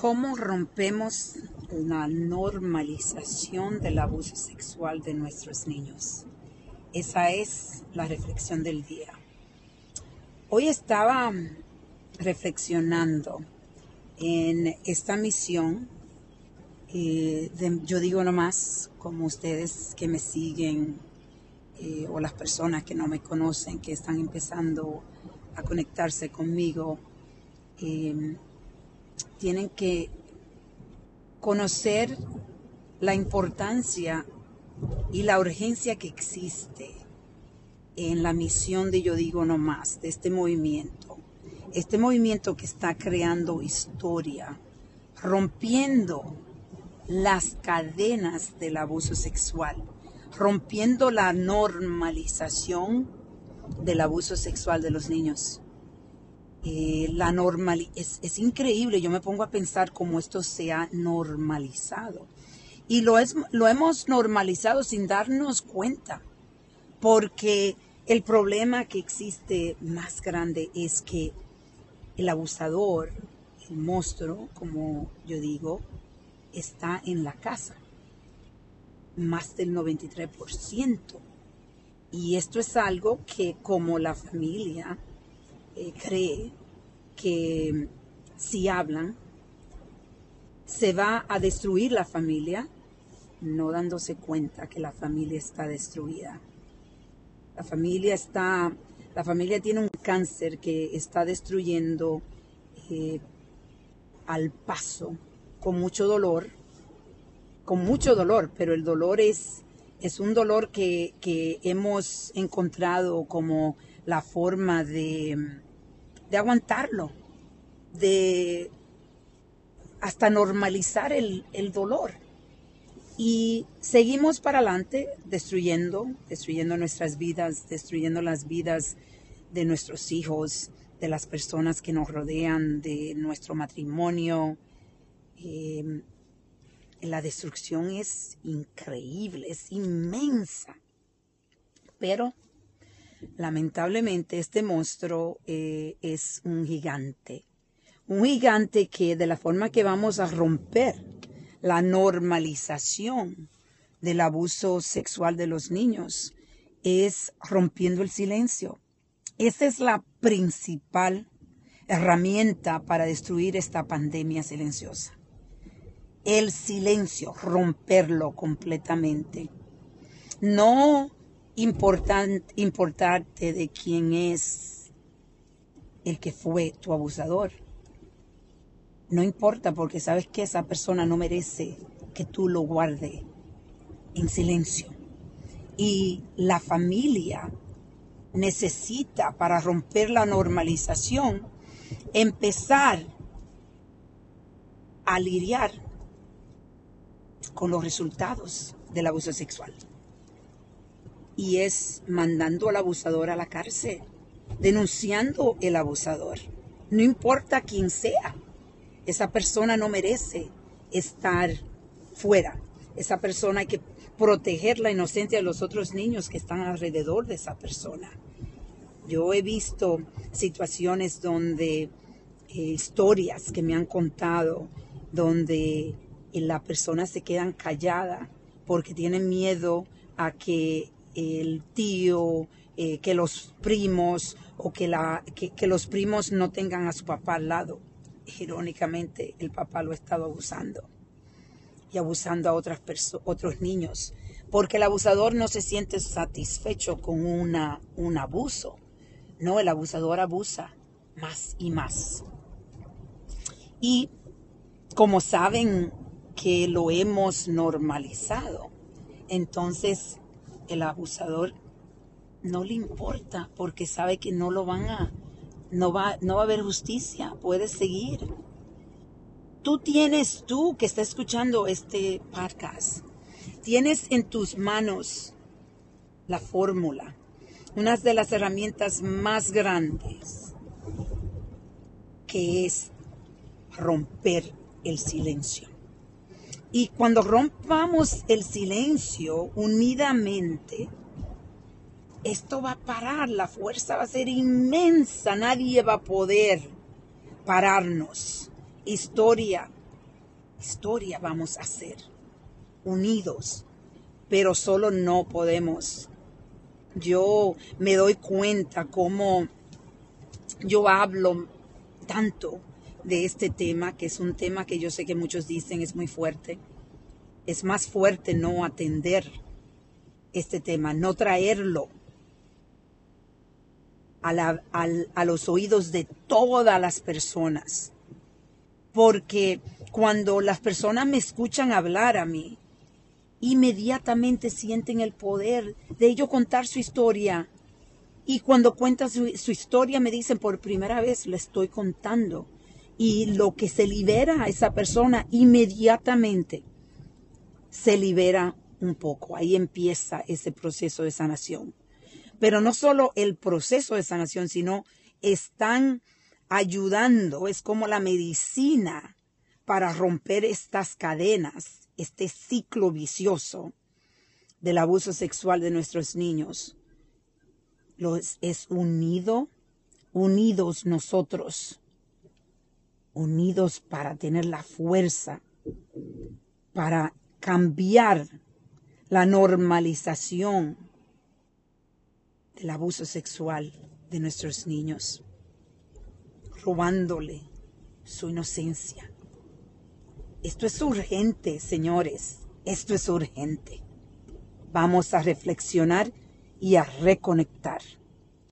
¿Cómo rompemos la normalización del abuso sexual de nuestros niños? Esa es la reflexión del día. Hoy estaba reflexionando en esta misión. Eh, yo digo nomás, como ustedes que me siguen eh, o las personas que no me conocen, que están empezando a conectarse conmigo, eh, tienen que conocer la importancia y la urgencia que existe en la misión de Yo Digo No Más, de este movimiento. Este movimiento que está creando historia, rompiendo las cadenas del abuso sexual, rompiendo la normalización del abuso sexual de los niños. Eh, la normal es, es, increíble, yo me pongo a pensar cómo esto se ha normalizado. Y lo, es, lo hemos normalizado sin darnos cuenta, porque el problema que existe más grande es que el abusador, el monstruo, como yo digo, está en la casa, más del 93%. Y esto es algo que como la familia eh, cree que si hablan, se va a destruir la familia, no dándose cuenta que la familia está destruida. La familia está, la familia tiene un cáncer que está destruyendo eh, al paso, con mucho dolor, con mucho dolor, pero el dolor es, es un dolor que, que hemos encontrado como la forma de, de aguantarlo, de hasta normalizar el, dolor. Y seguimos para adelante destruyendo, destruyendo nuestras vidas, destruyendo las vidas de nuestros hijos, de las personas que nos rodean, de nuestro matrimonio. Em, la destrucción es increíble, es inmensa. Pero Lamentablemente este monstruo eh, es un gigante, un gigante que de la forma que vamos a romper la normalización del abuso sexual de los niños es rompiendo el silencio. Esa es la principal herramienta para destruir esta pandemia silenciosa. El silencio, romperlo completamente. No importarte de quién es el que fue tu abusador. No importa porque sabes que esa persona no merece que tú lo guardes en silencio. Y la familia necesita para romper la normalización empezar a lidiar con los resultados del abuso sexual y es mandando al abusador a la cárcel, denunciando el abusador. No importa quién sea, esa persona no merece estar fuera. Esa persona hay que proteger la inocencia de los otros niños que están alrededor de esa persona. Yo he visto situaciones donde, eh, historias que me han contado, donde la persona se quedan callada porque tienen miedo a que el tío, eh, que los primos o que, la, que, los primos no tengan a su papá al lado. Irónicamente, el papá lo ha estado abusando y abusando a otras otros niños, porque el abusador no se siente satisfecho con una, un abuso. No, el abusador abusa más y más. Y como saben que lo hemos normalizado, entonces el abusador no le importa porque sabe que no lo van a, no va, no va a haber justicia, puede seguir. Tú tienes, tú que estás escuchando este podcast, tienes en tus manos la fórmula, una de las herramientas más grandes, que es romper el silencio. Y cuando rompamos el silencio unidamente, esto va a parar, la fuerza va a ser inmensa, nadie va a poder pararnos. Historia historia vamos a ser, unidos, pero solo no podemos. Yo me doy cuenta cómo yo hablo tanto de este tema, que es un tema que yo sé que muchos dicen es muy fuerte. Es más fuerte no atender este tema, no traerlo a, a los oídos de todas las personas. Porque cuando las personas me escuchan hablar a mí, inmediatamente sienten el poder de ello contar su historia. Y cuando cuentan su, su, historia me dicen por primera vez le estoy contando. Y lo que se libera a esa persona inmediatamente se libera un poco. Ahí empieza ese proceso de sanación. Pero no solo el proceso de sanación, sino están ayudando, es como la medicina para romper estas cadenas, este ciclo vicioso del abuso sexual de nuestros niños. Los, es unido, unidos nosotros, unidos para tener la fuerza, para cambiar la normalización del abuso sexual de nuestros niños, robándole su inocencia. Esto es urgente, señores, esto es urgente. Vamos a reflexionar y a reconectar.